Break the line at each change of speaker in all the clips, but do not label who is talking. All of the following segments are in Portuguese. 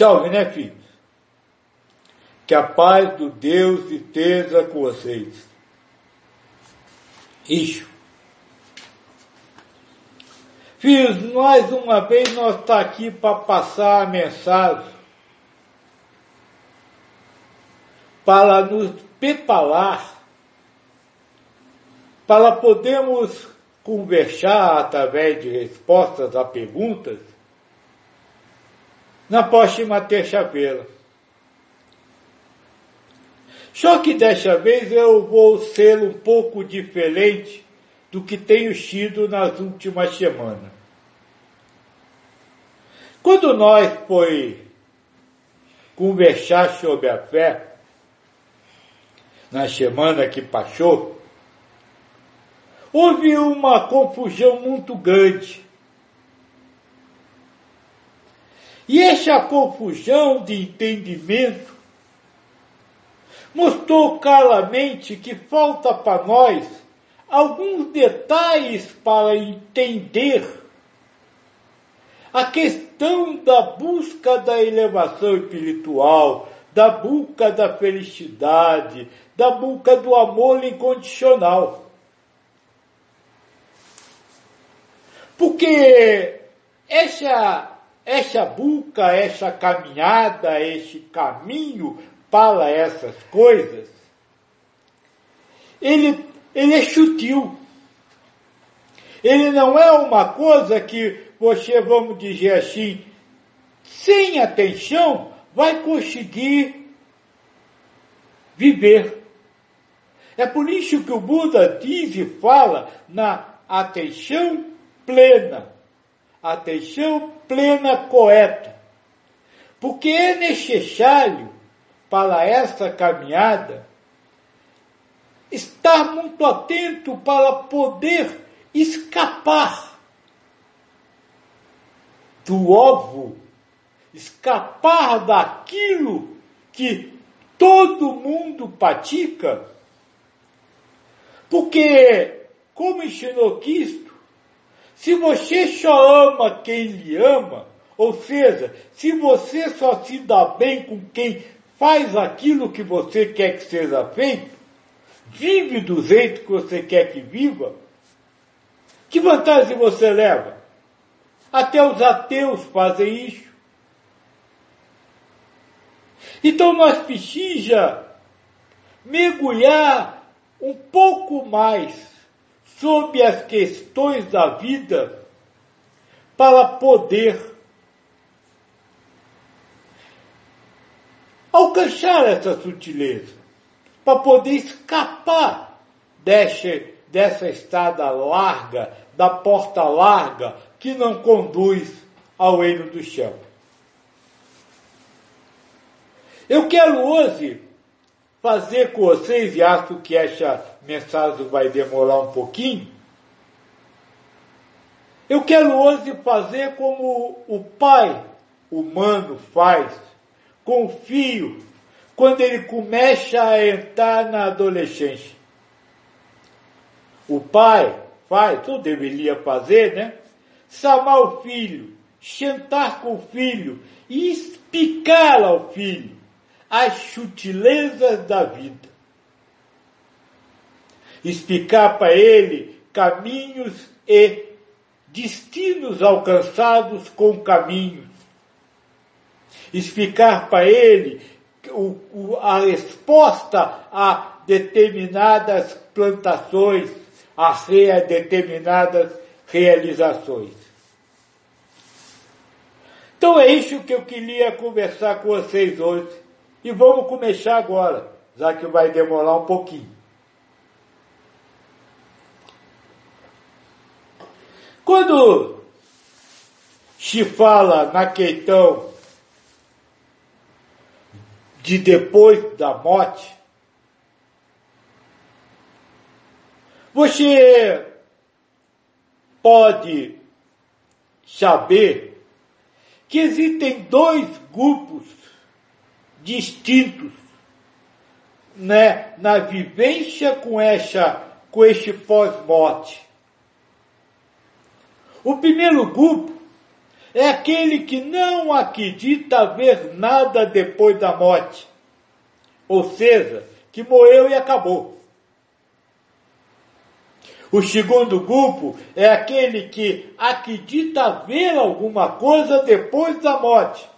Chove, né, filhos? Que a paz do Deus esteja com vocês. Isso. Filhos, mais uma vez nós está aqui para passar a mensagem, para nos preparar, para podermos conversar através de respostas a perguntas na próxima terça-feira. Só que desta vez eu vou ser um pouco diferente do que tenho sido nas últimas semanas. Quando nós foi conversar sobre a fé, na semana que passou, houve uma confusão muito grande. E essa confusão de entendimento mostrou claramente que falta para nós alguns detalhes para entender a questão da busca da elevação espiritual, da busca da felicidade, da busca do amor incondicional. Porque essa, essa busca, essa caminhada, esse caminho para essas coisas, ele, ele é sutil. Ele não é uma coisa que você, vamos dizer assim, sem atenção, vai conseguir viver. É por isso que o Buda diz e fala na atenção plena. Atenção plena correta. Porque é necessário para essa caminhada estar muito atento para poder escapar do ovo, escapar daquilo que todo mundo pratica, porque, como ensinou Cristo, se você só ama quem lhe ama, ou seja, se você só se dá bem com quem faz aquilo que você quer que seja feito, vive do jeito que você quer que viva, que vantagem você leva? Até os ateus fazem isso. Então nós precisamos mergulhar um pouco mais sobre as questões da vida para poder alcançar essa sutileza, para poder escapar dessa, dessa estrada larga, da porta larga que não conduz ao reino do céu. Eu quero hoje fazer com vocês, e acho que essa mensagem vai demorar um pouquinho, eu quero hoje fazer como o pai humano faz com o filho quando ele começa a entrar na adolescência. O pai faz, ou deveria fazer, né? Chamar o filho, sentar com o filho e explicar ao filho as sutilezas da vida. Explicar para ele caminhos e destinos alcançados com caminhos. Explicar para ele o, o, a resposta a determinadas plantações, a, determinadas realizações. Então é isso que eu queria conversar com vocês hoje. E vamos começar agora, já que vai demorar um pouquinho. Quando se fala na questão de depois da morte, você pode saber que existem dois grupos distintos né, na vivência com essa com este pós-morte. O primeiro grupo é aquele que não acredita ver nada depois da morte. Ou seja, que morreu e acabou. O segundo grupo é aquele que acredita ver alguma coisa depois da morte.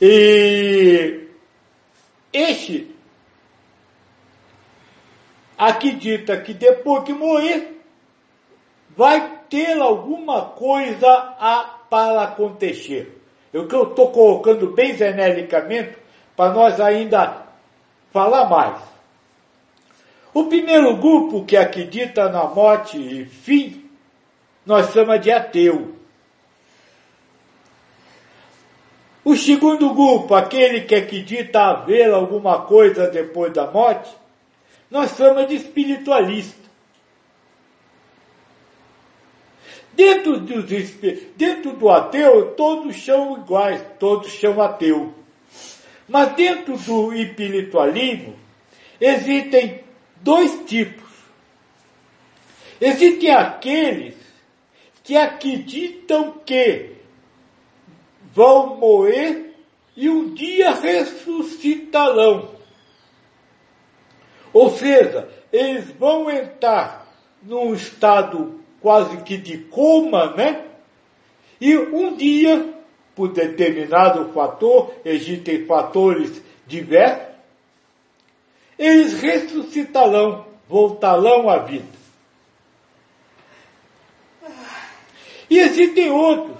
E este acredita que depois que morrer, vai ter alguma coisa a, para acontecer. O que eu estou colocando bem genericamente para nós ainda falar mais. O primeiro grupo que acredita na morte e fim, nós chamamos de ateu. O segundo grupo, aquele que acredita haver alguma coisa depois da morte, nós chamamos de espiritualista. Dentro do, dentro do ateu, todos são iguais, todos são ateu. Mas dentro do espiritualismo, existem dois tipos. Existem aqueles que acreditam que vão morrer e um dia ressuscitarão. Ou seja, eles vão entrar num estado quase que de coma, né? E um dia, por determinado fator, existem fatores diversos, eles ressuscitarão, voltarão à vida. E existem outros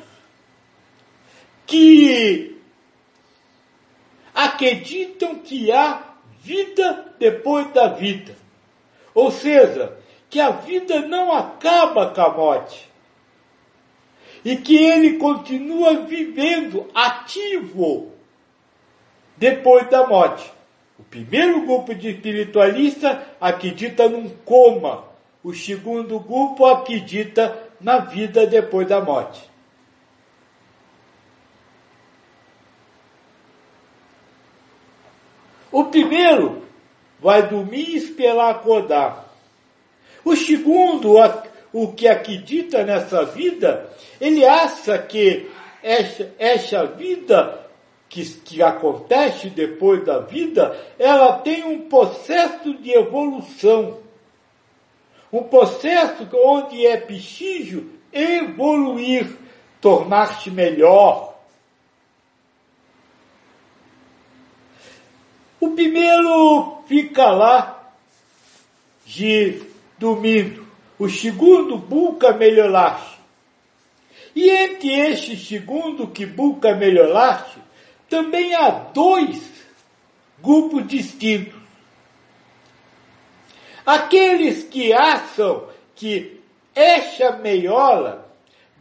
que acreditam que há vida depois da vida. Ou seja, que a vida não acaba morte. E que ele continua vivendo ativo depois da morte. O primeiro grupo de espiritualistas acredita num coma. O segundo grupo acredita na vida depois da morte. O primeiro vai dormir e esperar acordar. O segundo, o que acredita nessa vida, ele acha que essa, essa vida que, que acontece depois da vida, ela tem um processo de evolução. Um processo onde é preciso evoluir, tornar-se melhor, O primeiro fica lá de dormindo. O segundo busca melhorar-se. E entre este segundo que busca melhorar-se, também há dois grupos distintos. Aqueles que acham que esta melhora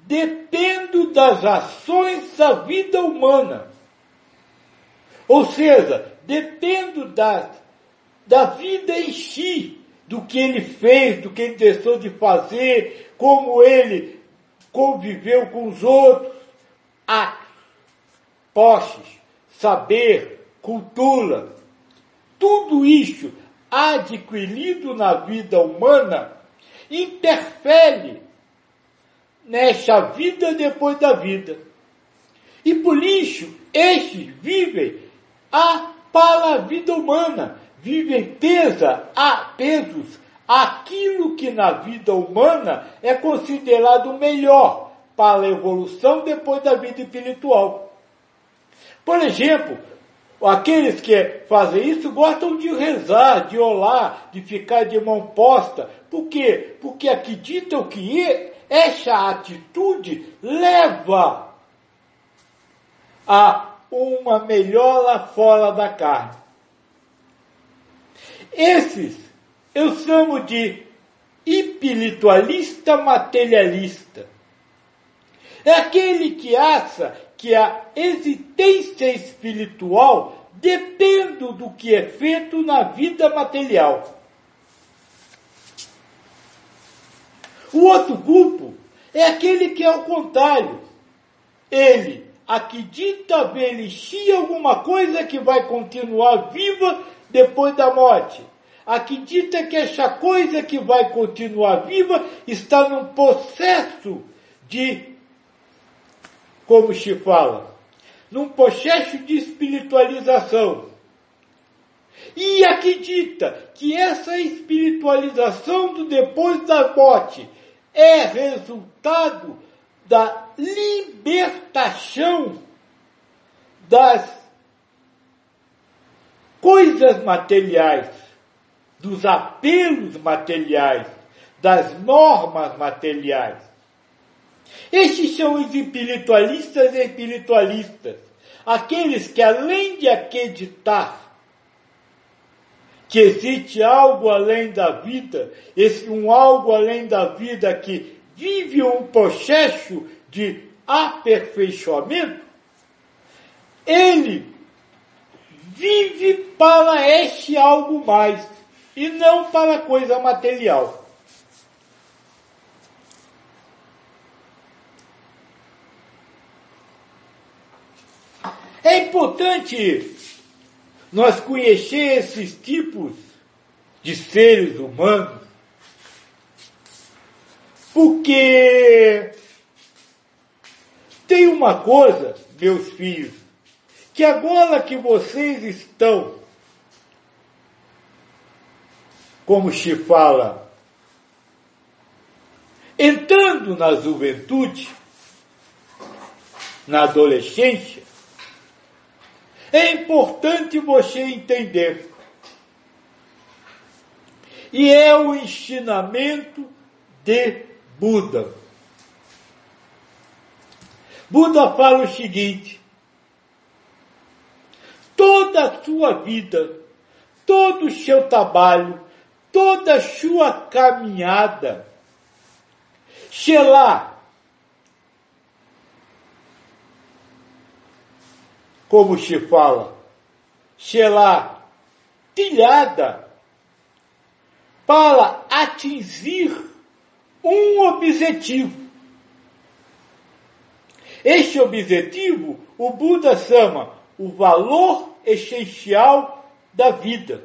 depende das ações da vida humana. Ou seja, dependo da, da vida em si, do que ele fez, do que ele deixou de fazer, como ele conviveu com os outros, atos, posses, saber, cultura, tudo isso adquirido na vida humana interfere nessa vida depois da vida. E por isso, estes vivem a para a vida humana. Vivem pesa a pesos aquilo que na vida humana é considerado melhor para a evolução depois da vida espiritual. Por exemplo, aqueles que fazem isso gostam de rezar, de orar, de ficar de mão posta. Por quê? Porque acreditam que essa atitude leva a uma melhora fora da carne. Esses eu chamo de espiritualista materialista. É aquele que acha que a existência espiritual depende do que é feito na vida material. O outro grupo é aquele que é o contrário. Ele acredita ver existir alguma coisa que vai continuar viva depois da morte. Acredita que essa coisa que vai continuar viva está num processo de, como se fala, num processo de espiritualização. E acredita que essa espiritualização do depois da morte é resultado da libertação das coisas materiais, dos apelos materiais, das normas materiais. Estes são os espiritualistas e espiritualistas, aqueles que além de acreditar que existe algo além da vida, esse um algo além da vida que vive um processo de aperfeiçoamento, ele vive para este algo mais e não para coisa material. É importante nós conhecer esses tipos de seres humanos, porque tem uma coisa, meus filhos, que agora que vocês estão, como se fala, entrando na juventude, na adolescência, é importante você entender. E é o ensinamento de Buda. Buda fala o seguinte: toda a sua vida, todo o seu trabalho, toda a sua caminhada, lá. Como se fala, lá. Tilhada, para atingir um objetivo. Este objetivo o Buda chama o valor essencial da vida.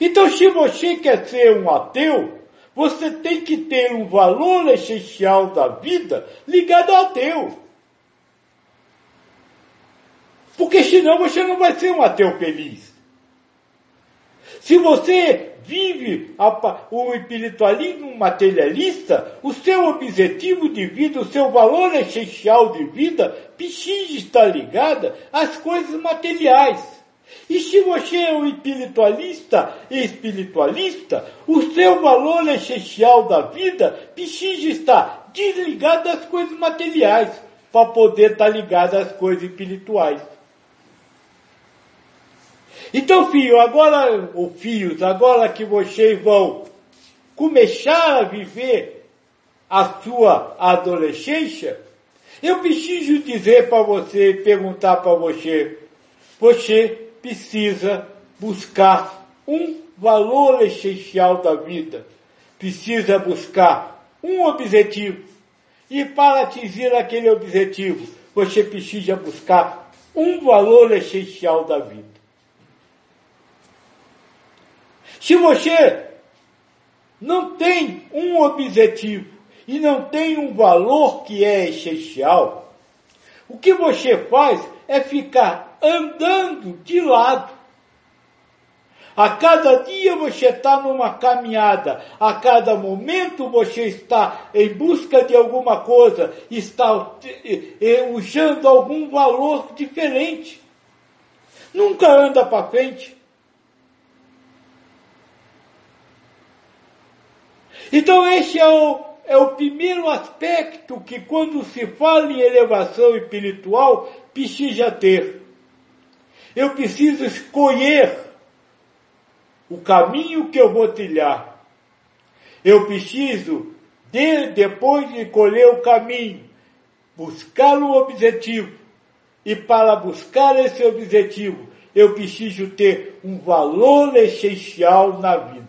Então, se você quer ser um ateu, você tem que ter um valor essencial da vida ligado ao ateu. Porque senão você não vai ser um ateu feliz. Se você vive o espiritualismo materialista, o seu objetivo de vida, o seu valor essencial de vida, precisa estar ligado às coisas materiais. E se você é um espiritualista espiritualista, o seu valor essencial da vida precisa estar desligado das coisas materiais, para poder estar ligado às coisas espirituais. Então, filho, agora, ou filhos, agora que vocês vão começar a viver a sua adolescência, eu preciso dizer para você, perguntar para você, você precisa buscar um valor essencial da vida, precisa buscar um objetivo. E para atingir aquele objetivo, você precisa buscar um valor essencial da vida. Se você não tem um objetivo e não tem um valor que é essencial, o que você faz é ficar andando de lado. A cada dia você está numa caminhada, a cada momento você está em busca de alguma coisa, está usando algum valor diferente. Nunca anda para frente. Então esse é o, é o primeiro aspecto que quando se fala em elevação espiritual, precisa ter. Eu preciso escolher o caminho que eu vou trilhar. Eu preciso, de, depois de escolher o caminho, buscar o objetivo. E para buscar esse objetivo, eu preciso ter um valor essencial na vida.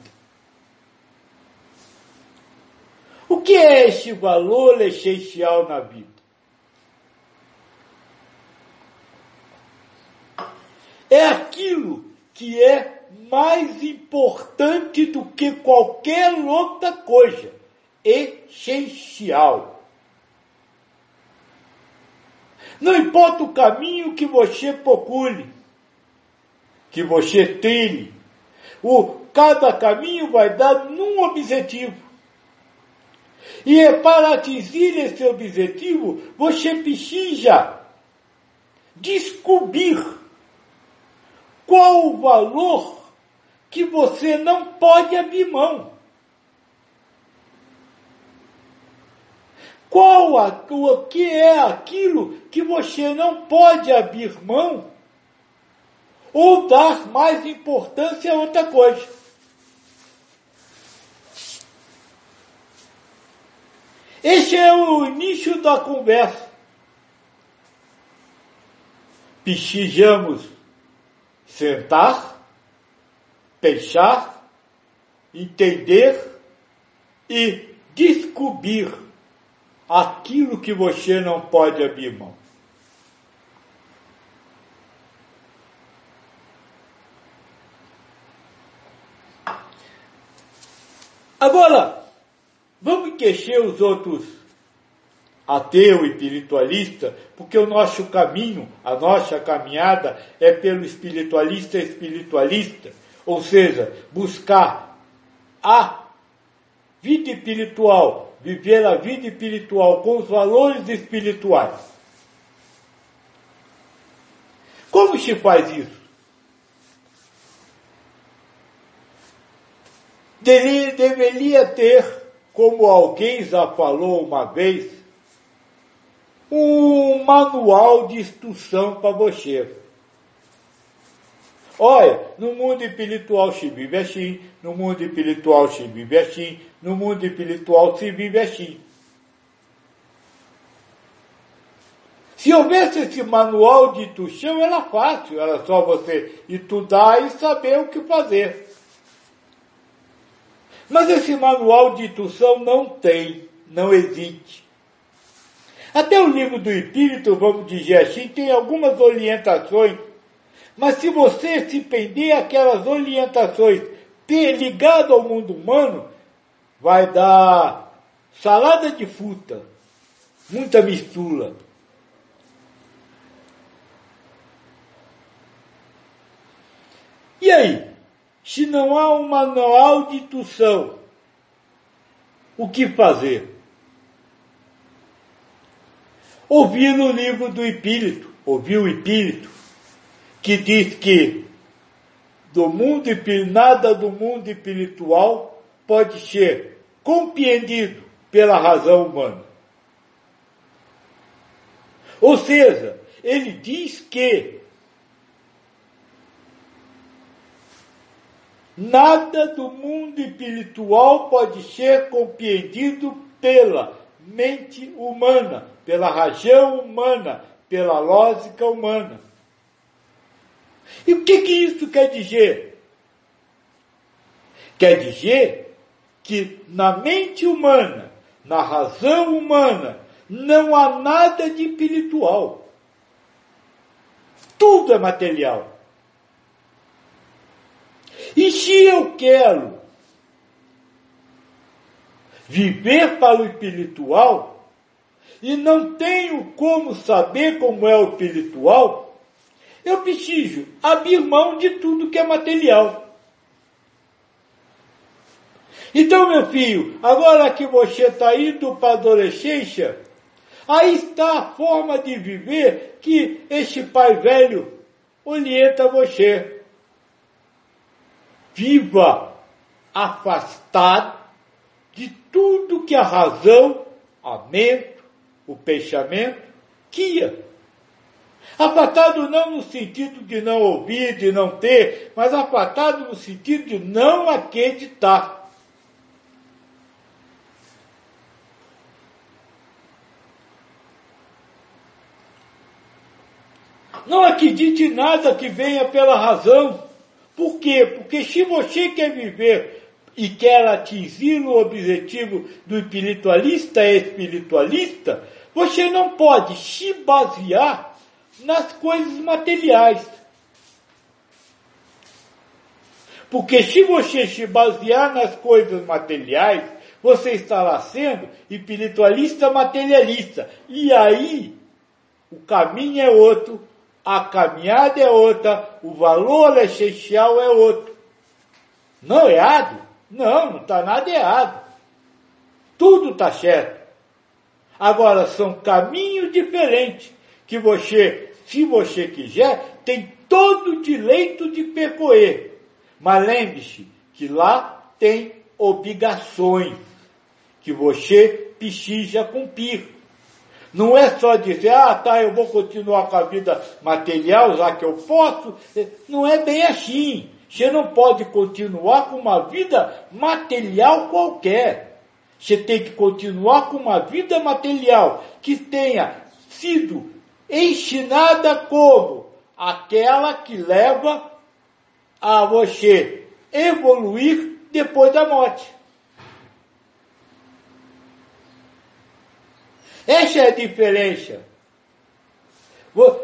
O que é este valor essencial na vida? É aquilo que é mais importante do que qualquer outra coisa. Essencial. Não importa o caminho que você procure, que você trilhe, o, cada caminho vai dar num objetivo. E é para atingir esse objetivo, você precisa descobrir qual o valor que você não pode abrir mão. Qual a, o que é aquilo que você não pode abrir mão ou dar mais importância a outra coisa. Este é o início da conversa. Precisamos sentar, pensar, entender e descobrir aquilo que você não pode abrir mão. Agora, vamos enquecer os outros ateu e espiritualista, porque o nosso caminho, a nossa caminhada é pelo espiritualista espiritualista, ou seja, buscar a vida espiritual, viver a vida espiritual com os valores espirituais. Como se faz isso? deveria ter, como alguém já falou uma vez, um manual de instrução para você. Olha, no mundo espiritual se vive assim, no mundo espiritual se vive assim, no mundo espiritual se vive assim. Se houvesse esse manual de instrução, era fácil, era só você estudar e saber o que fazer. Mas esse manual de instrução não tem, não existe. Até o livro do Espírito, vamos dizer assim, tem algumas orientações, mas se você se prender aquelas orientações ligado ao mundo humano, vai dar salada de fruta, muita mistura. E aí? Se não há um manual de o que fazer? Ouvir o livro do Espírito, ouvir o Espírito, que diz que do mundo nada do mundo espiritual pode ser compreendido pela razão humana. Ou seja, ele diz que Nada do mundo espiritual pode ser compreendido pela mente humana, pela razão humana, pela lógica humana. E o que, que isso quer dizer? Quer dizer que na mente humana, na razão humana, não há nada de espiritual. Tudo é material. E se eu quero viver para o espiritual e não tenho como saber como é o espiritual, eu preciso abrir mão de tudo que é material. Então, meu filho, agora que você está indo para a adolescência, aí está a forma de viver que este pai velho orienta você viva afastado de tudo que a razão, a mente, o pensamento quia. Afastado não no sentido de não ouvir, de não ter, mas afastado no sentido de não acreditar. Não acredite em nada que venha pela razão. Por quê? Porque se você quer viver e quer atingir o objetivo do espiritualista espiritualista, você não pode se basear nas coisas materiais. Porque se você se basear nas coisas materiais, você estará sendo espiritualista materialista. E aí, o caminho é outro, a caminhada é outra, o valor essencial é outro. Não é errado? Não, não está nada errado. Tudo está certo. Agora, são caminhos diferentes que você, se você quiser, tem todo o direito de percorrer. Mas lembre-se que lá tem obrigações que você precisa cumprir. Não é só dizer, ah, tá, eu vou continuar com a vida material, já que eu posso. Não é bem assim. Você não pode continuar com uma vida material qualquer. Você tem que continuar com uma vida material que tenha sido ensinada como aquela que leva a você evoluir depois da morte. Essa é a diferença.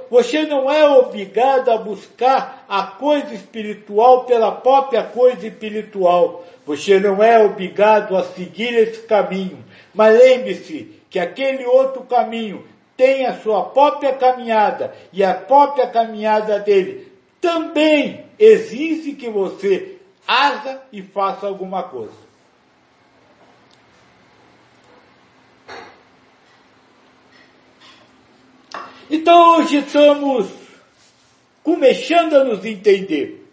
Você não é obrigado a buscar a coisa espiritual pela própria coisa espiritual. Você não é obrigado a seguir esse caminho. Mas lembre-se que aquele outro caminho tem a sua própria caminhada e a própria caminhada dele também exige que você haja e faça alguma coisa. Então hoje estamos começando a nos entender.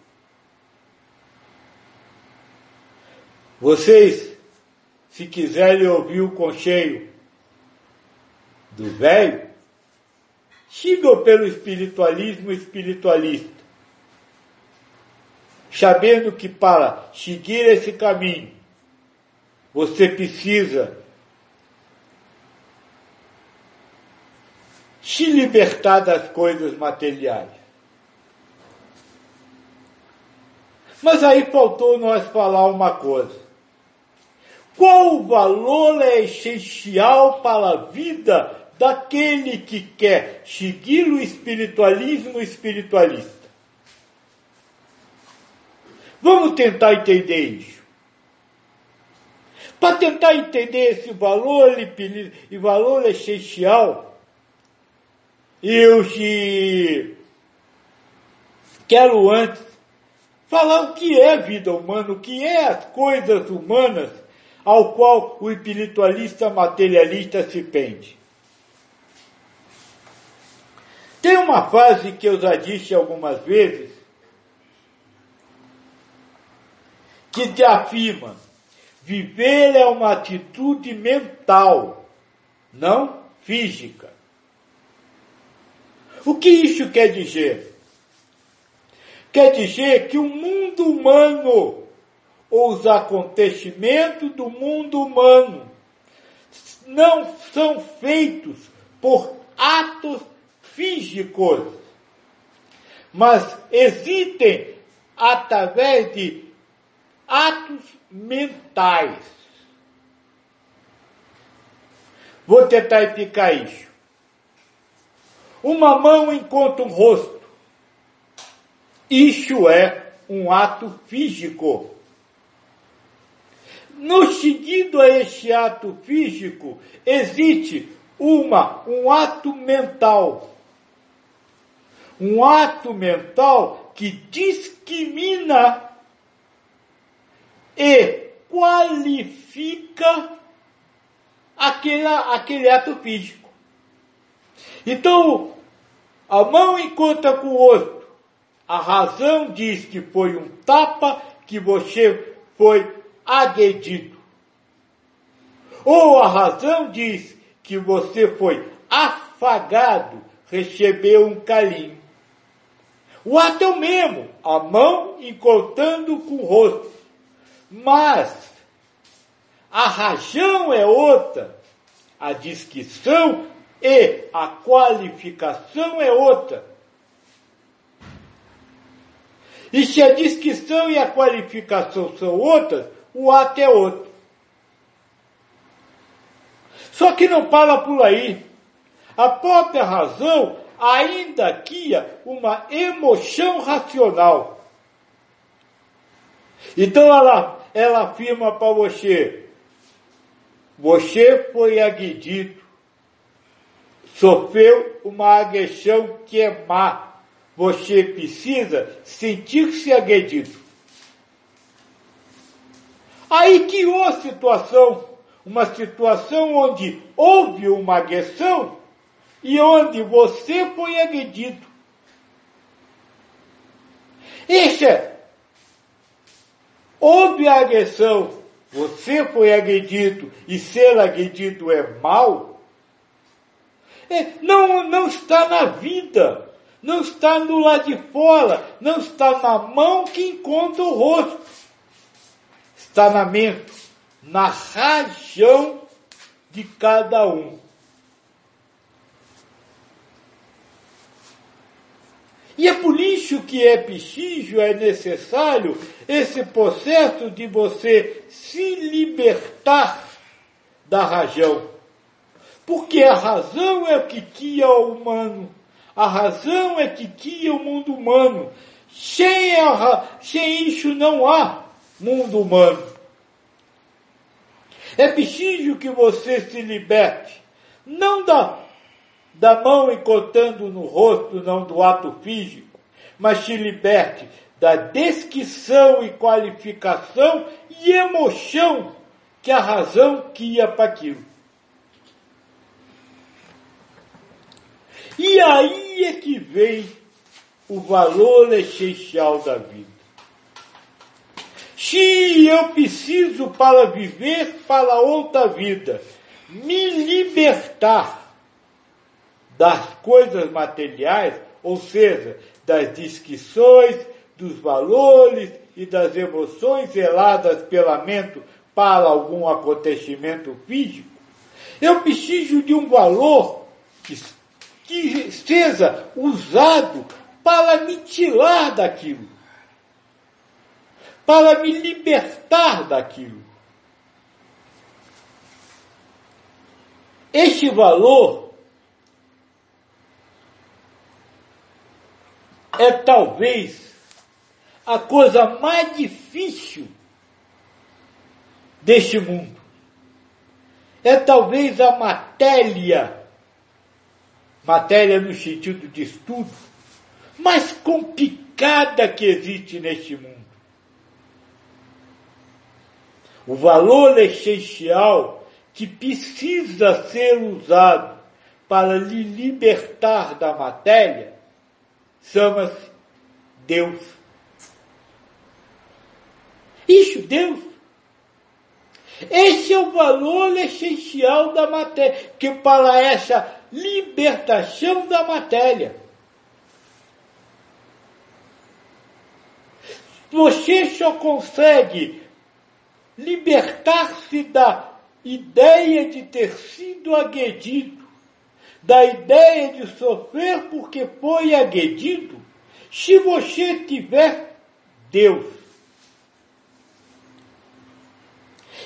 Vocês, se quiserem ouvir o concheio do velho, sigam pelo espiritualismo espiritualista, sabendo que para seguir esse caminho, você precisa se libertar das coisas materiais. Mas aí faltou nós falar uma coisa. Qual o valor é essencial para a vida daquele que quer seguir o espiritualismo espiritualista? Vamos tentar entender isso. Para tentar entender esse valor e valor essencial, eu te quero antes falar o que é vida humana, o que é as coisas humanas ao qual o espiritualista materialista se pende. Tem uma frase que eu já disse algumas vezes, que te afirma, viver é uma atitude mental, não física. O que isso quer dizer? Quer dizer que o mundo humano, ou os acontecimentos do mundo humano, não são feitos por atos físicos, mas existem através de atos mentais. Vou tentar explicar isso. Uma mão encontra um rosto. Isso é um ato físico. No seguido a este ato físico, existe uma, um ato mental. Um ato mental que discrimina e qualifica aquele, aquele ato físico. Então, a mão encontra com o outro. A razão diz que foi um tapa que você foi agredido. Ou a razão diz que você foi afagado, recebeu um carinho. O ato é o mesmo, a mão encontrando com o rosto. Mas a razão é outra, a descrição e a qualificação é outra. E se a descrição e a qualificação são outras, o ato é outro. Só que não para por aí. A própria razão ainda cria uma emoção racional. Então ela, ela afirma para você, você foi agredido sofreu uma agressão que é má. Você precisa sentir-se agredido. Aí criou a situação, uma situação onde houve uma agressão e onde você foi agredido. Isso houve a agressão, você foi agredido e ser agredido é mal, é, não, não está na vida, não está no lado de fora, não está na mão que encontra o rosto, está na mente, na rajão de cada um. E é por isso que é preciso, é necessário esse processo de você se libertar da razão. Porque a razão é que guia o humano. A razão é que guia o mundo humano. Sem, a, sem isso não há mundo humano. É preciso que você se liberte, não da da mão encotando no rosto, não do ato físico, mas te liberte da descrição e qualificação e emoção que a razão quia para aquilo. E aí é que vem o valor essencial da vida. Se eu preciso para viver para outra vida, me libertar das coisas materiais, ou seja, das descrições, dos valores e das emoções zeladas pela mente para algum acontecimento físico, eu preciso de um valor que, que seja usado para me tirar daquilo, para me libertar daquilo. Este valor é talvez a coisa mais difícil deste mundo. É talvez a matéria, matéria no sentido de estudo, mais complicada que existe neste mundo. O valor essencial que precisa ser usado para lhe libertar da matéria chama-se Deus. Isso, Deus. Esse é o valor essencial da matéria, que para essa libertação da matéria. Você só consegue libertar-se da ideia de ter sido agredido da ideia de sofrer porque foi agredido, se você tiver Deus.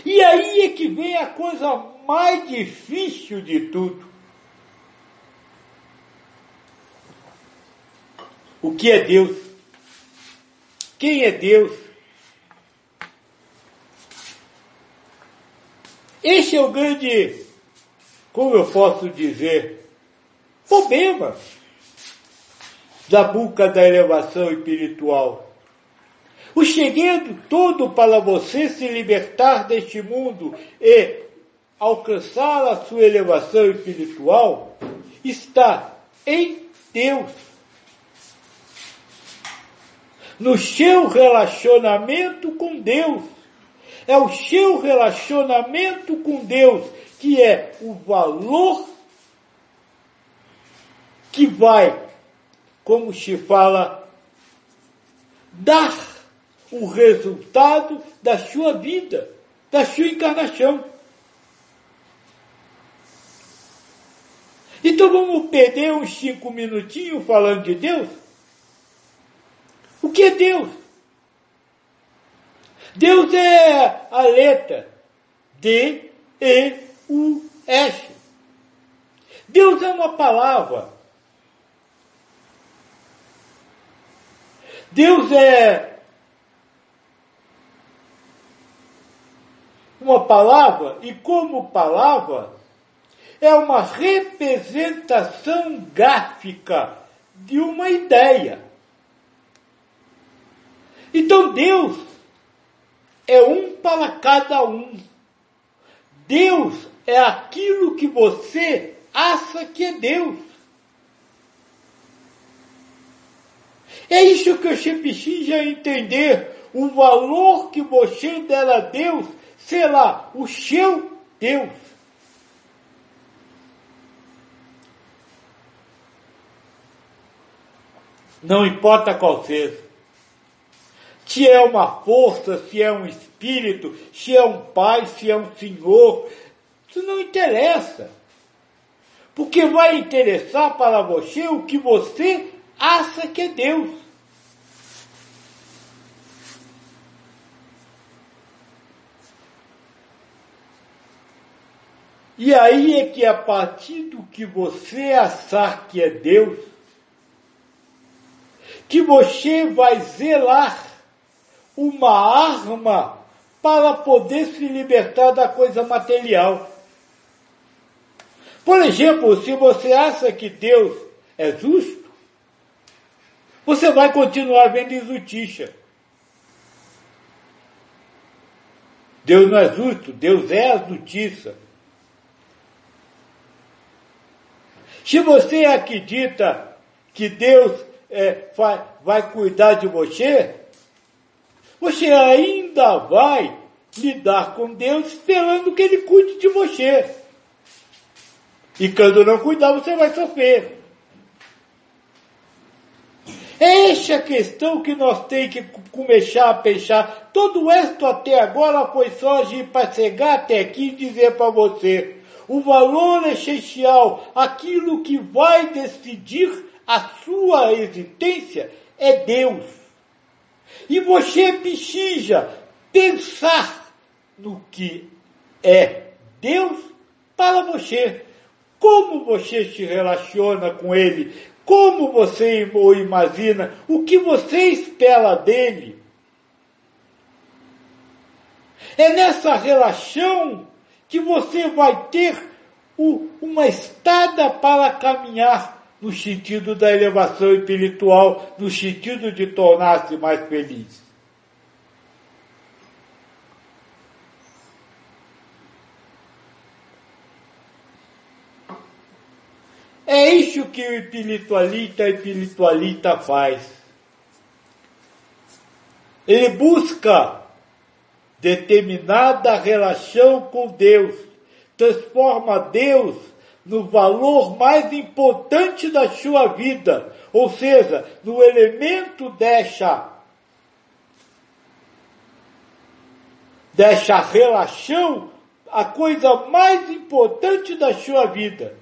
E aí é que vem a coisa mais difícil de tudo. O que é Deus? Quem é Deus? Esse é o grande, como eu posso dizer, problema da busca da elevação espiritual. O segredo todo para você se libertar deste mundo e alcançar a sua elevação espiritual está em Deus. No seu relacionamento com Deus. É o seu relacionamento com Deus que é o valor que vai, como se fala, dar o resultado da sua vida, da sua encarnação. Então vamos perder uns cinco minutinhos falando de Deus? O que é Deus? Deus é a letra D, E, U, S. Deus é uma palavra Deus é uma palavra, e como palavra, é uma representação gráfica de uma ideia. Então Deus é um para cada um. Deus é aquilo que você acha que é Deus. É isso que você precisa entender. O valor que você der a Deus será o seu Deus. Não importa qual seja. Se é uma força, se é um espírito, se é um pai, se é um senhor, isso não interessa. Porque vai interessar para você o que você acha que é Deus. E aí é que a partir do que você achar que é Deus, que você vai zelar uma arma para poder se libertar da coisa material. Por exemplo, se você acha que Deus é justo, você vai continuar vendo injustiça. Deus não é justo, Deus é a justiça. Se você acredita que Deus é, vai, vai cuidar de você, você ainda vai lidar com Deus esperando que Ele cuide de você. E quando não cuidar, você vai sofrer. É essa a questão que nós temos que começar a pensar. Todo isto até agora foi só de para chegar até aqui e dizer para você o valor essencial, aquilo que vai decidir a sua existência é Deus. E você precisa pensar no que é Deus para você. Como você se relaciona com Ele? Como você o imagina? O que você espera dele? É nessa relação que você vai ter o, uma estada para caminhar no sentido da elevação espiritual, no sentido de tornar-se mais feliz. É isso que o espiritualista espiritualista faz. Ele busca determinada relação com Deus, transforma Deus no valor mais importante da sua vida, ou seja, no elemento dessa dessa relação, a coisa mais importante da sua vida.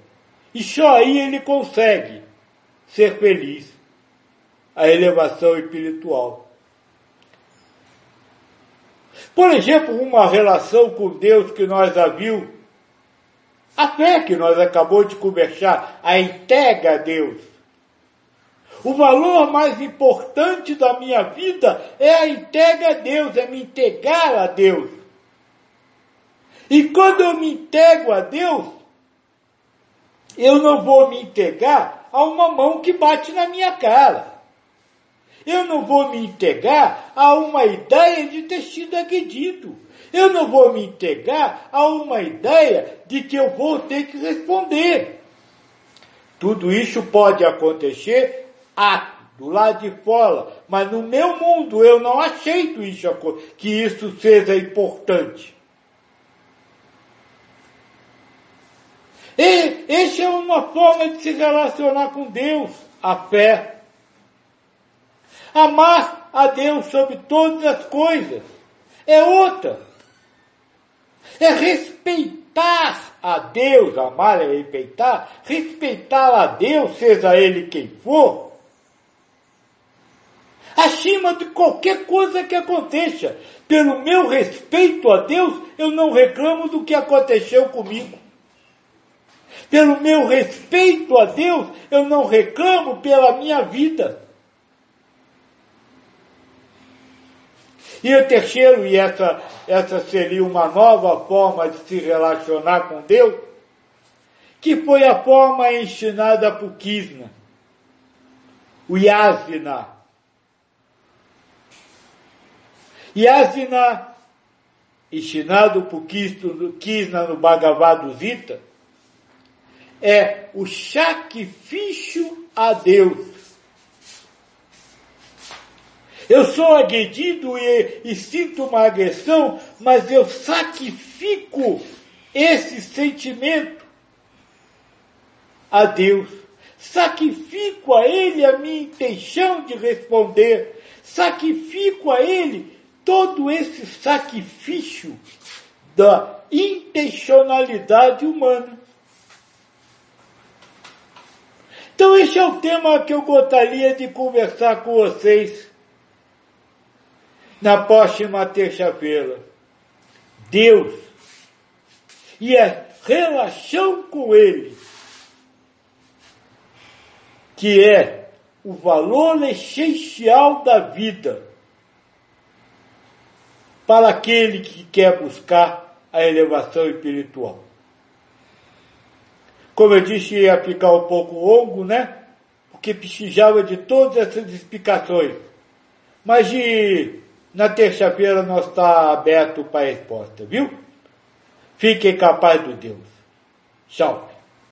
E só aí ele consegue ser feliz. A elevação espiritual. Por exemplo, uma relação com Deus que nós já viu, a fé que nós acabamos de conversar, a entrega a Deus. O valor mais importante da minha vida é a entrega a Deus, é me entregar a Deus. E quando eu me entrego a Deus, eu não vou me entregar a uma mão que bate na minha cara. Eu não vou me entregar a uma ideia de ter sido agredido. Eu não vou me entregar a uma ideia de que eu vou ter que responder. Tudo isso pode acontecer ah, do lado de fora, mas no meu mundo eu não aceito isso, que isso seja importante. E essa é uma forma de se relacionar com Deus, a fé. Amar a Deus sobre todas as coisas é outra. É respeitar a Deus, amar é respeitar, respeitar a Deus, seja ele quem for, acima de qualquer coisa que aconteça. Pelo meu respeito a Deus, eu não reclamo do que aconteceu comigo. Pelo meu respeito a Deus, eu não reclamo pela minha vida. E o terceiro, e essa, essa seria uma nova forma de se relacionar com Deus, que foi a forma ensinada por Kisna, o Yasna. Yasna, ensinado por Kisna no Bhagavad Gita, é o sacrifício a Deus. Eu sou agredido e, e, sinto uma agressão, mas eu sacrifico esse sentimento a Deus. Sacrifico a Ele a minha intenção de responder. Sacrifico a Ele todo esse sacrifício da intencionalidade humana. Então, esse é o tema que eu gostaria de conversar com vocês na próxima terça-feira. Deus e a relação com Ele, que é o valor essencial da vida para aquele que quer buscar a elevação espiritual. Como eu disse, ia ficar um pouco longo, né? Porque precisava de todas essas explicações. Mas de, na terça-feira nós está aberto para a resposta, viu? Fiquem capaz do Deus. Tchau.